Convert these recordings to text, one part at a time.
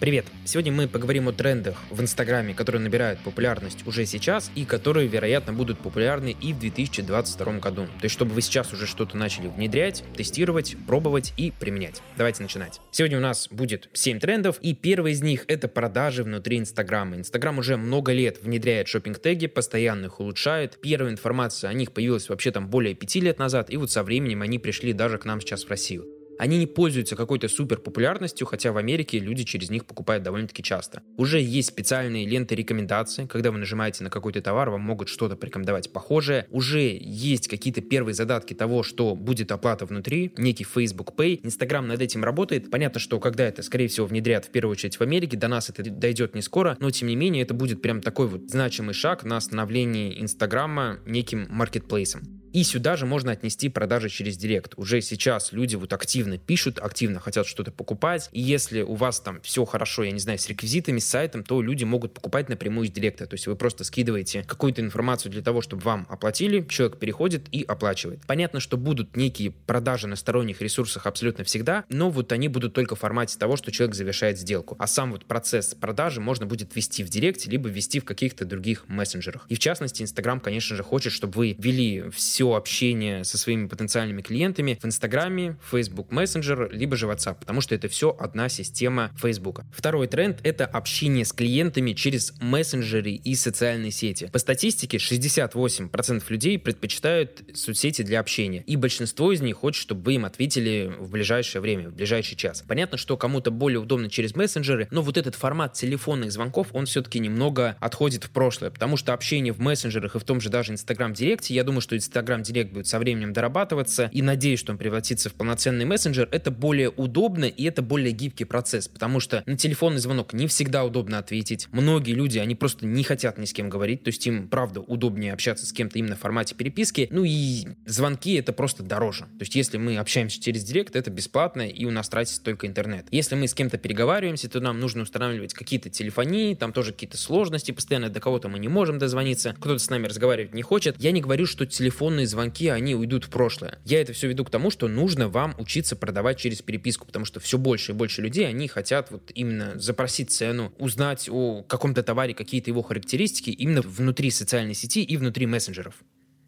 Привет! Сегодня мы поговорим о трендах в Инстаграме, которые набирают популярность уже сейчас и которые, вероятно, будут популярны и в 2022 году. То есть, чтобы вы сейчас уже что-то начали внедрять, тестировать, пробовать и применять. Давайте начинать. Сегодня у нас будет 7 трендов, и первый из них — это продажи внутри Инстаграма. Инстаграм уже много лет внедряет шопинг-теги, постоянно их улучшает. Первая информация о них появилась вообще там более 5 лет назад, и вот со временем они пришли даже к нам сейчас в Россию. Они не пользуются какой-то супер популярностью, хотя в Америке люди через них покупают довольно-таки часто. Уже есть специальные ленты рекомендаций, когда вы нажимаете на какой-то товар, вам могут что-то порекомендовать похожее. Уже есть какие-то первые задатки того, что будет оплата внутри, некий Facebook Pay. Инстаграм над этим работает. Понятно, что когда это, скорее всего, внедрят в первую очередь в Америке, до нас это дойдет не скоро, но тем не менее это будет прям такой вот значимый шаг на становление Инстаграма неким маркетплейсом. И сюда же можно отнести продажи через Директ. Уже сейчас люди вот активно пишут, активно хотят что-то покупать. И если у вас там все хорошо, я не знаю, с реквизитами, с сайтом, то люди могут покупать напрямую из Директа. То есть вы просто скидываете какую-то информацию для того, чтобы вам оплатили, человек переходит и оплачивает. Понятно, что будут некие продажи на сторонних ресурсах абсолютно всегда, но вот они будут только в формате того, что человек завершает сделку. А сам вот процесс продажи можно будет вести в Директе, либо вести в каких-то других мессенджерах. И в частности, Инстаграм, конечно же, хочет, чтобы вы вели все все общение со своими потенциальными клиентами в Инстаграме, Facebook Messenger, либо же WhatsApp, потому что это все одна система Facebook. Второй тренд — это общение с клиентами через мессенджеры и социальные сети. По статистике, 68% людей предпочитают соцсети для общения, и большинство из них хочет, чтобы вы им ответили в ближайшее время, в ближайший час. Понятно, что кому-то более удобно через мессенджеры, но вот этот формат телефонных звонков, он все-таки немного отходит в прошлое, потому что общение в мессенджерах и в том же даже Инстаграм Директе, я думаю, что Инстаграм Telegram Direct будет со временем дорабатываться, и надеюсь, что он превратится в полноценный мессенджер, это более удобно и это более гибкий процесс, потому что на телефонный звонок не всегда удобно ответить. Многие люди, они просто не хотят ни с кем говорить, то есть им, правда, удобнее общаться с кем-то именно в формате переписки, ну и звонки это просто дороже. То есть если мы общаемся через Директ, это бесплатно, и у нас тратится только интернет. Если мы с кем-то переговариваемся, то нам нужно устанавливать какие-то телефонии, там тоже какие-то сложности, постоянно до кого-то мы не можем дозвониться, кто-то с нами разговаривать не хочет. Я не говорю, что телефонные телефонные звонки, они уйдут в прошлое. Я это все веду к тому, что нужно вам учиться продавать через переписку, потому что все больше и больше людей, они хотят вот именно запросить цену, узнать о каком-то товаре какие-то его характеристики именно внутри социальной сети и внутри мессенджеров.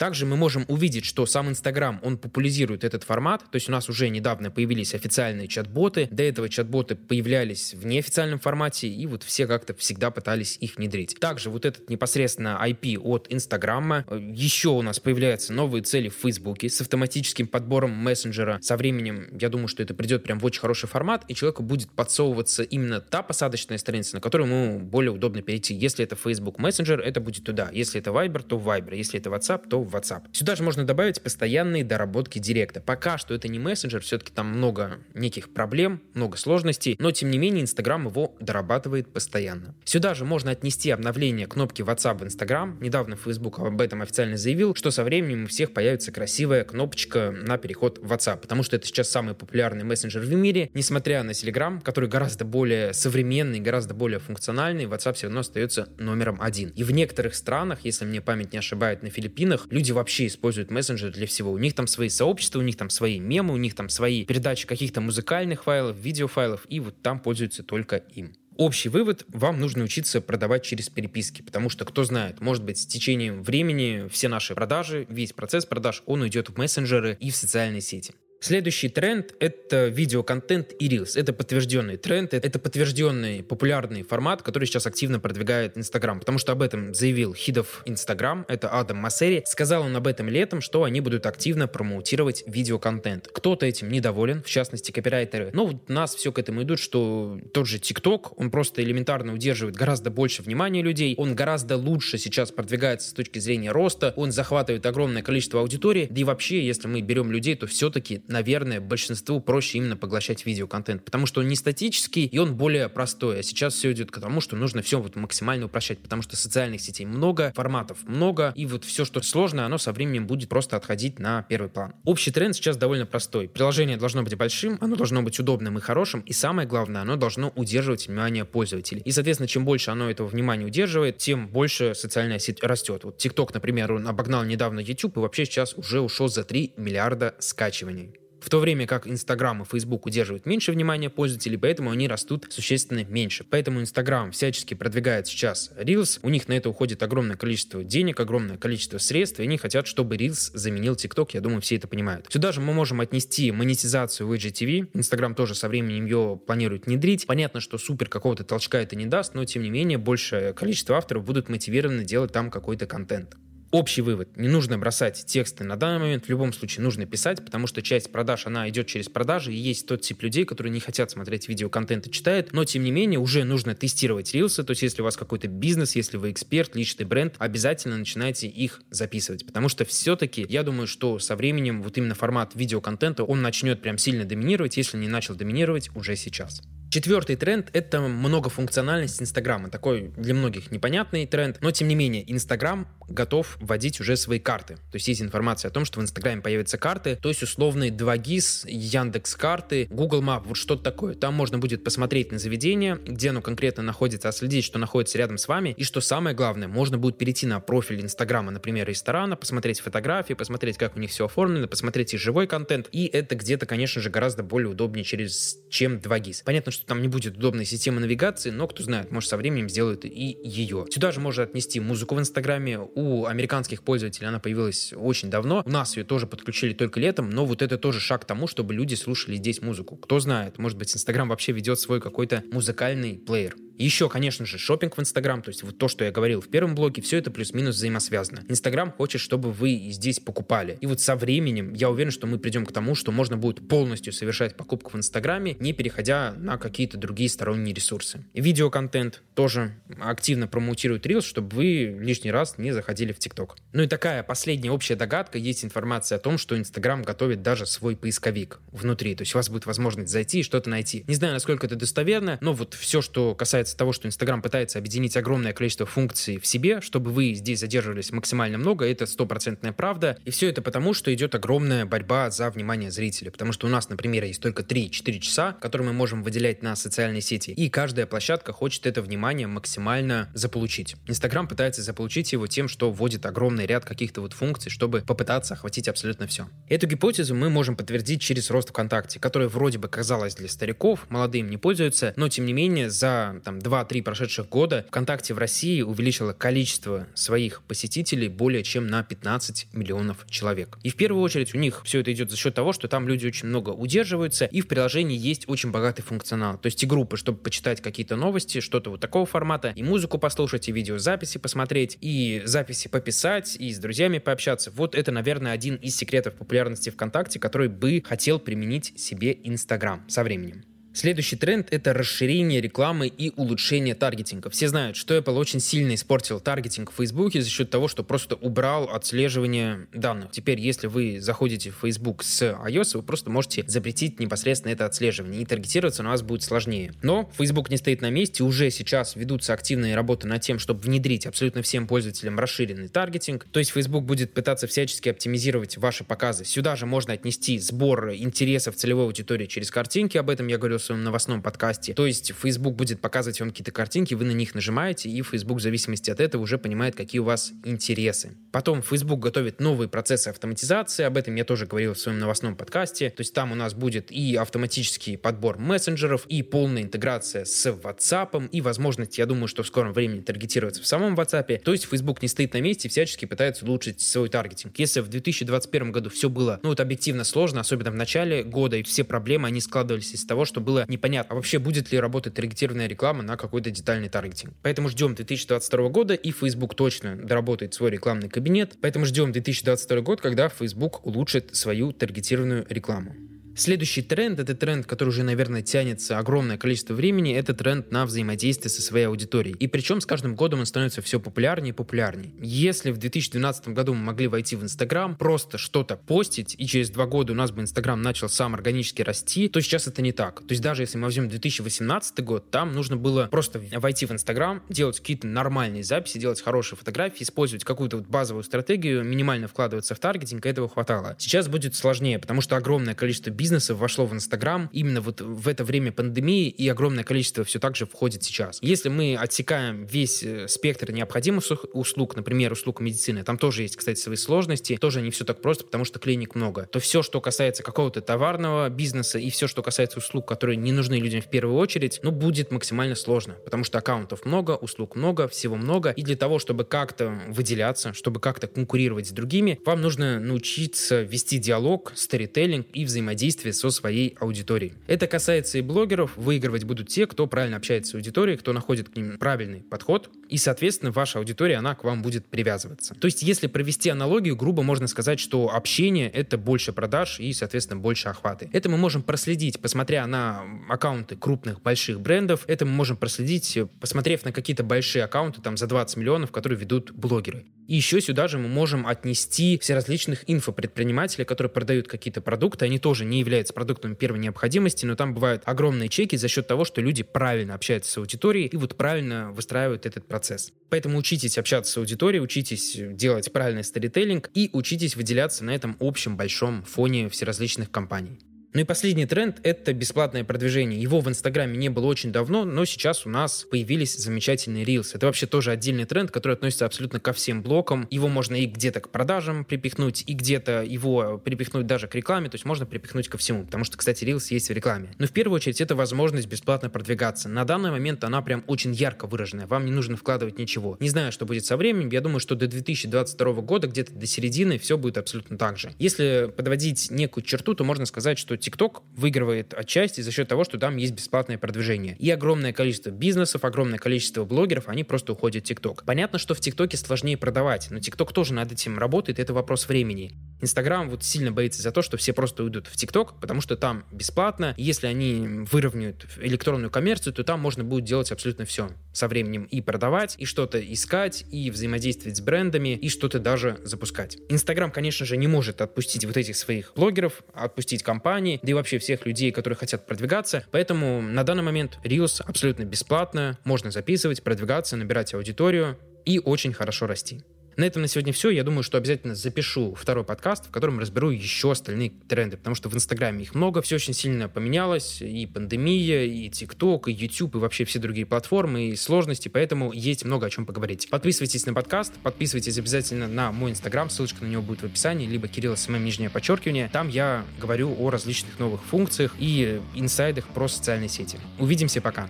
Также мы можем увидеть, что сам Инстаграм, он популяризирует этот формат, то есть у нас уже недавно появились официальные чат-боты, до этого чат-боты появлялись в неофициальном формате, и вот все как-то всегда пытались их внедрить. Также вот этот непосредственно IP от Инстаграма, еще у нас появляются новые цели в Фейсбуке с автоматическим подбором мессенджера. Со временем, я думаю, что это придет прям в очень хороший формат, и человеку будет подсовываться именно та посадочная страница, на которую ему более удобно перейти. Если это Facebook Messenger, это будет туда. Если это Viber, то Viber. Если это WhatsApp, то в WhatsApp. Сюда же можно добавить постоянные доработки директа. Пока что это не мессенджер, все-таки там много неких проблем, много сложностей, но тем не менее Инстаграм его дорабатывает постоянно. Сюда же можно отнести обновление кнопки WhatsApp в Инстаграм. Недавно Facebook об этом официально заявил, что со временем у всех появится красивая кнопочка на переход в WhatsApp, потому что это сейчас самый популярный мессенджер в мире. Несмотря на Telegram, который гораздо более современный, гораздо более функциональный, WhatsApp все равно остается номером один. И в некоторых странах, если мне память не ошибает, на Филиппинах, люди вообще используют мессенджеры для всего. У них там свои сообщества, у них там свои мемы, у них там свои передачи каких-то музыкальных файлов, видеофайлов, и вот там пользуются только им. Общий вывод, вам нужно учиться продавать через переписки, потому что, кто знает, может быть, с течением времени все наши продажи, весь процесс продаж, он уйдет в мессенджеры и в социальные сети. Следующий тренд — это видеоконтент и Reels. Это подтвержденный тренд, это подтвержденный популярный формат, который сейчас активно продвигает Инстаграм, потому что об этом заявил хидов Инстаграм, это Адам Массери. Сказал он об этом летом, что они будут активно промоутировать видеоконтент. Кто-то этим недоволен, в частности, копирайтеры. Но вот нас все к этому идут, что тот же ТикТок, он просто элементарно удерживает гораздо больше внимания людей, он гораздо лучше сейчас продвигается с точки зрения роста, он захватывает огромное количество аудитории, да и вообще, если мы берем людей, то все-таки наверное, большинству проще именно поглощать видеоконтент, потому что он не статический и он более простой. А сейчас все идет к тому, что нужно все вот максимально упрощать, потому что социальных сетей много, форматов много, и вот все, что сложное, оно со временем будет просто отходить на первый план. Общий тренд сейчас довольно простой. Приложение должно быть большим, оно должно быть удобным и хорошим, и самое главное, оно должно удерживать внимание пользователей. И, соответственно, чем больше оно этого внимания удерживает, тем больше социальная сеть растет. Вот TikTok, например, он обогнал недавно YouTube и вообще сейчас уже ушел за 3 миллиарда скачиваний. В то время как Инстаграм и Фейсбук удерживают меньше внимания пользователей, поэтому они растут существенно меньше. Поэтому Инстаграм всячески продвигает сейчас Reels, у них на это уходит огромное количество денег, огромное количество средств, и они хотят, чтобы Reels заменил TikTok, я думаю, все это понимают. Сюда же мы можем отнести монетизацию в IGTV, Инстаграм тоже со временем ее планирует внедрить. Понятно, что супер какого-то толчка это не даст, но тем не менее большее количество авторов будут мотивированы делать там какой-то контент. Общий вывод. Не нужно бросать тексты на данный момент. В любом случае нужно писать, потому что часть продаж, она идет через продажи. И есть тот тип людей, которые не хотят смотреть видеоконтент и читают. Но, тем не менее, уже нужно тестировать рилсы. То есть, если у вас какой-то бизнес, если вы эксперт, личный бренд, обязательно начинайте их записывать. Потому что все-таки, я думаю, что со временем вот именно формат видеоконтента, он начнет прям сильно доминировать, если не начал доминировать уже сейчас. Четвертый тренд — это многофункциональность Инстаграма. Такой для многих непонятный тренд, но тем не менее Инстаграм готов вводить уже свои карты. То есть есть информация о том, что в Инстаграме появятся карты, то есть условные 2GIS, Яндекс карты, Google Map, вот что-то такое. Там можно будет посмотреть на заведение, где оно конкретно находится, отследить, что находится рядом с вами, и что самое главное, можно будет перейти на профиль Инстаграма, например, ресторана, посмотреть фотографии, посмотреть, как у них все оформлено, посмотреть и живой контент, и это где-то, конечно же, гораздо более удобнее через чем 2GIS. Понятно, что что там не будет удобной системы навигации, но кто знает, может со временем сделают и ее. Сюда же можно отнести музыку в Инстаграме. У американских пользователей она появилась очень давно. У нас ее тоже подключили только летом, но вот это тоже шаг к тому, чтобы люди слушали здесь музыку. Кто знает, может быть, Инстаграм вообще ведет свой какой-то музыкальный плеер. Еще, конечно же, шопинг в Инстаграм, то есть вот то, что я говорил в первом блоке, все это плюс-минус взаимосвязано. Инстаграм хочет, чтобы вы здесь покупали. И вот со временем я уверен, что мы придем к тому, что можно будет полностью совершать покупку в Инстаграме, не переходя на какие-то другие сторонние ресурсы. И видеоконтент тоже активно промоутирует Reels, чтобы вы лишний раз не заходили в ТикТок. Ну и такая последняя общая догадка, есть информация о том, что Инстаграм готовит даже свой поисковик внутри, то есть у вас будет возможность зайти и что-то найти. Не знаю, насколько это достоверно, но вот все, что касается касается того, что Инстаграм пытается объединить огромное количество функций в себе, чтобы вы здесь задерживались максимально много, это стопроцентная правда. И все это потому, что идет огромная борьба за внимание зрителя. Потому что у нас, например, есть только 3-4 часа, которые мы можем выделять на социальные сети. И каждая площадка хочет это внимание максимально заполучить. Инстаграм пытается заполучить его тем, что вводит огромный ряд каких-то вот функций, чтобы попытаться охватить абсолютно все. Эту гипотезу мы можем подтвердить через рост ВКонтакте, который вроде бы казалось для стариков, молодым не пользуются, но тем не менее за там, 2-3 прошедших года ВКонтакте в России увеличило количество своих посетителей более чем на 15 миллионов человек. И в первую очередь у них все это идет за счет того, что там люди очень много удерживаются, и в приложении есть очень богатый функционал. То есть и группы, чтобы почитать какие-то новости, что-то вот такого формата, и музыку послушать, и видеозаписи посмотреть, и записи пописать, и с друзьями пообщаться. Вот это, наверное, один из секретов популярности ВКонтакте, который бы хотел применить себе Инстаграм со временем. Следующий тренд — это расширение рекламы и улучшение таргетинга. Все знают, что Apple очень сильно испортил таргетинг в Facebook за счет того, что просто убрал отслеживание данных. Теперь, если вы заходите в Facebook с iOS, вы просто можете запретить непосредственно это отслеживание, и таргетироваться на вас будет сложнее. Но Facebook не стоит на месте, уже сейчас ведутся активные работы над тем, чтобы внедрить абсолютно всем пользователям расширенный таргетинг. То есть Facebook будет пытаться всячески оптимизировать ваши показы. Сюда же можно отнести сбор интересов целевой аудитории через картинки, об этом я говорил в своем новостном подкасте. То есть Facebook будет показывать вам какие-то картинки, вы на них нажимаете, и Facebook в зависимости от этого уже понимает, какие у вас интересы. Потом Facebook готовит новые процессы автоматизации, об этом я тоже говорил в своем новостном подкасте. То есть там у нас будет и автоматический подбор мессенджеров, и полная интеграция с WhatsApp, и возможность, я думаю, что в скором времени таргетироваться в самом WhatsApp. То есть Facebook не стоит на месте всячески пытается улучшить свой таргетинг. Если в 2021 году все было, ну вот объективно сложно, особенно в начале года, и все проблемы, они складывались из того, что было непонятно, а вообще будет ли работать таргетированная реклама на какой-то детальный таргетинг. Поэтому ждем 2022 года, и Facebook точно доработает свой рекламный кабинет. Поэтому ждем 2022 год, когда Facebook улучшит свою таргетированную рекламу. Следующий тренд, это тренд, который уже, наверное, тянется огромное количество времени, это тренд на взаимодействие со своей аудиторией. И причем с каждым годом он становится все популярнее и популярнее. Если в 2012 году мы могли войти в Инстаграм, просто что-то постить, и через два года у нас бы Инстаграм начал сам органически расти, то сейчас это не так. То есть даже если мы возьмем 2018 год, там нужно было просто войти в Инстаграм, делать какие-то нормальные записи, делать хорошие фотографии, использовать какую-то вот базовую стратегию, минимально вкладываться в таргетинг, этого хватало. Сейчас будет сложнее, потому что огромное количество бизнесов вошло в Инстаграм именно вот в это время пандемии, и огромное количество все так же входит сейчас. Если мы отсекаем весь э, спектр необходимых услуг, например, услуг медицины, там тоже есть, кстати, свои сложности, тоже не все так просто, потому что клиник много, то все, что касается какого-то товарного бизнеса и все, что касается услуг, которые не нужны людям в первую очередь, ну, будет максимально сложно, потому что аккаунтов много, услуг много, всего много, и для того, чтобы как-то выделяться, чтобы как-то конкурировать с другими, вам нужно научиться вести диалог, сторителлинг и взаимодействие со своей аудиторией. Это касается и блогеров, выигрывать будут те, кто правильно общается с аудиторией, кто находит к ним правильный подход, и, соответственно, ваша аудитория, она к вам будет привязываться. То есть, если провести аналогию, грубо можно сказать, что общение — это больше продаж и, соответственно, больше охваты. Это мы можем проследить, посмотря на аккаунты крупных, больших брендов, это мы можем проследить, посмотрев на какие-то большие аккаунты, там, за 20 миллионов, которые ведут блогеры. И еще сюда же мы можем отнести все различных инфопредпринимателей, которые продают какие-то продукты. Они тоже не являются продуктами первой необходимости, но там бывают огромные чеки за счет того, что люди правильно общаются с аудиторией и вот правильно выстраивают этот процесс. Поэтому учитесь общаться с аудиторией, учитесь делать правильный сторителлинг и учитесь выделяться на этом общем большом фоне всеразличных компаний. Ну и последний тренд — это бесплатное продвижение. Его в Инстаграме не было очень давно, но сейчас у нас появились замечательные рилсы. Это вообще тоже отдельный тренд, который относится абсолютно ко всем блокам. Его можно и где-то к продажам припихнуть, и где-то его припихнуть даже к рекламе, то есть можно припихнуть ко всему, потому что, кстати, рилс есть в рекламе. Но в первую очередь это возможность бесплатно продвигаться. На данный момент она прям очень ярко выраженная, вам не нужно вкладывать ничего. Не знаю, что будет со временем, я думаю, что до 2022 года, где-то до середины, все будет абсолютно так же. Если подводить некую черту, то можно сказать, что TikTok выигрывает отчасти за счет того, что там есть бесплатное продвижение. И огромное количество бизнесов, огромное количество блогеров, они просто уходят в TikTok. Понятно, что в ТикТоке сложнее продавать, но TikTok тоже над этим работает, это вопрос времени. Инстаграм вот сильно боится за то, что все просто уйдут в ТикТок, потому что там бесплатно. Если они выровняют электронную коммерцию, то там можно будет делать абсолютно все со временем и продавать, и что-то искать, и взаимодействовать с брендами, и что-то даже запускать. Инстаграм, конечно же, не может отпустить вот этих своих блогеров, отпустить компании, да и вообще всех людей, которые хотят продвигаться. Поэтому на данный момент Reels абсолютно бесплатно, можно записывать, продвигаться, набирать аудиторию и очень хорошо расти. На этом на сегодня все. Я думаю, что обязательно запишу второй подкаст, в котором разберу еще остальные тренды, потому что в Инстаграме их много, все очень сильно поменялось, и пандемия, и ТикТок, и YouTube, и вообще все другие платформы, и сложности, поэтому есть много о чем поговорить. Подписывайтесь на подкаст, подписывайтесь обязательно на мой Инстаграм, ссылочка на него будет в описании, либо Кирилл СММ, нижнее подчеркивание. Там я говорю о различных новых функциях и инсайдах про социальные сети. Увидимся, пока.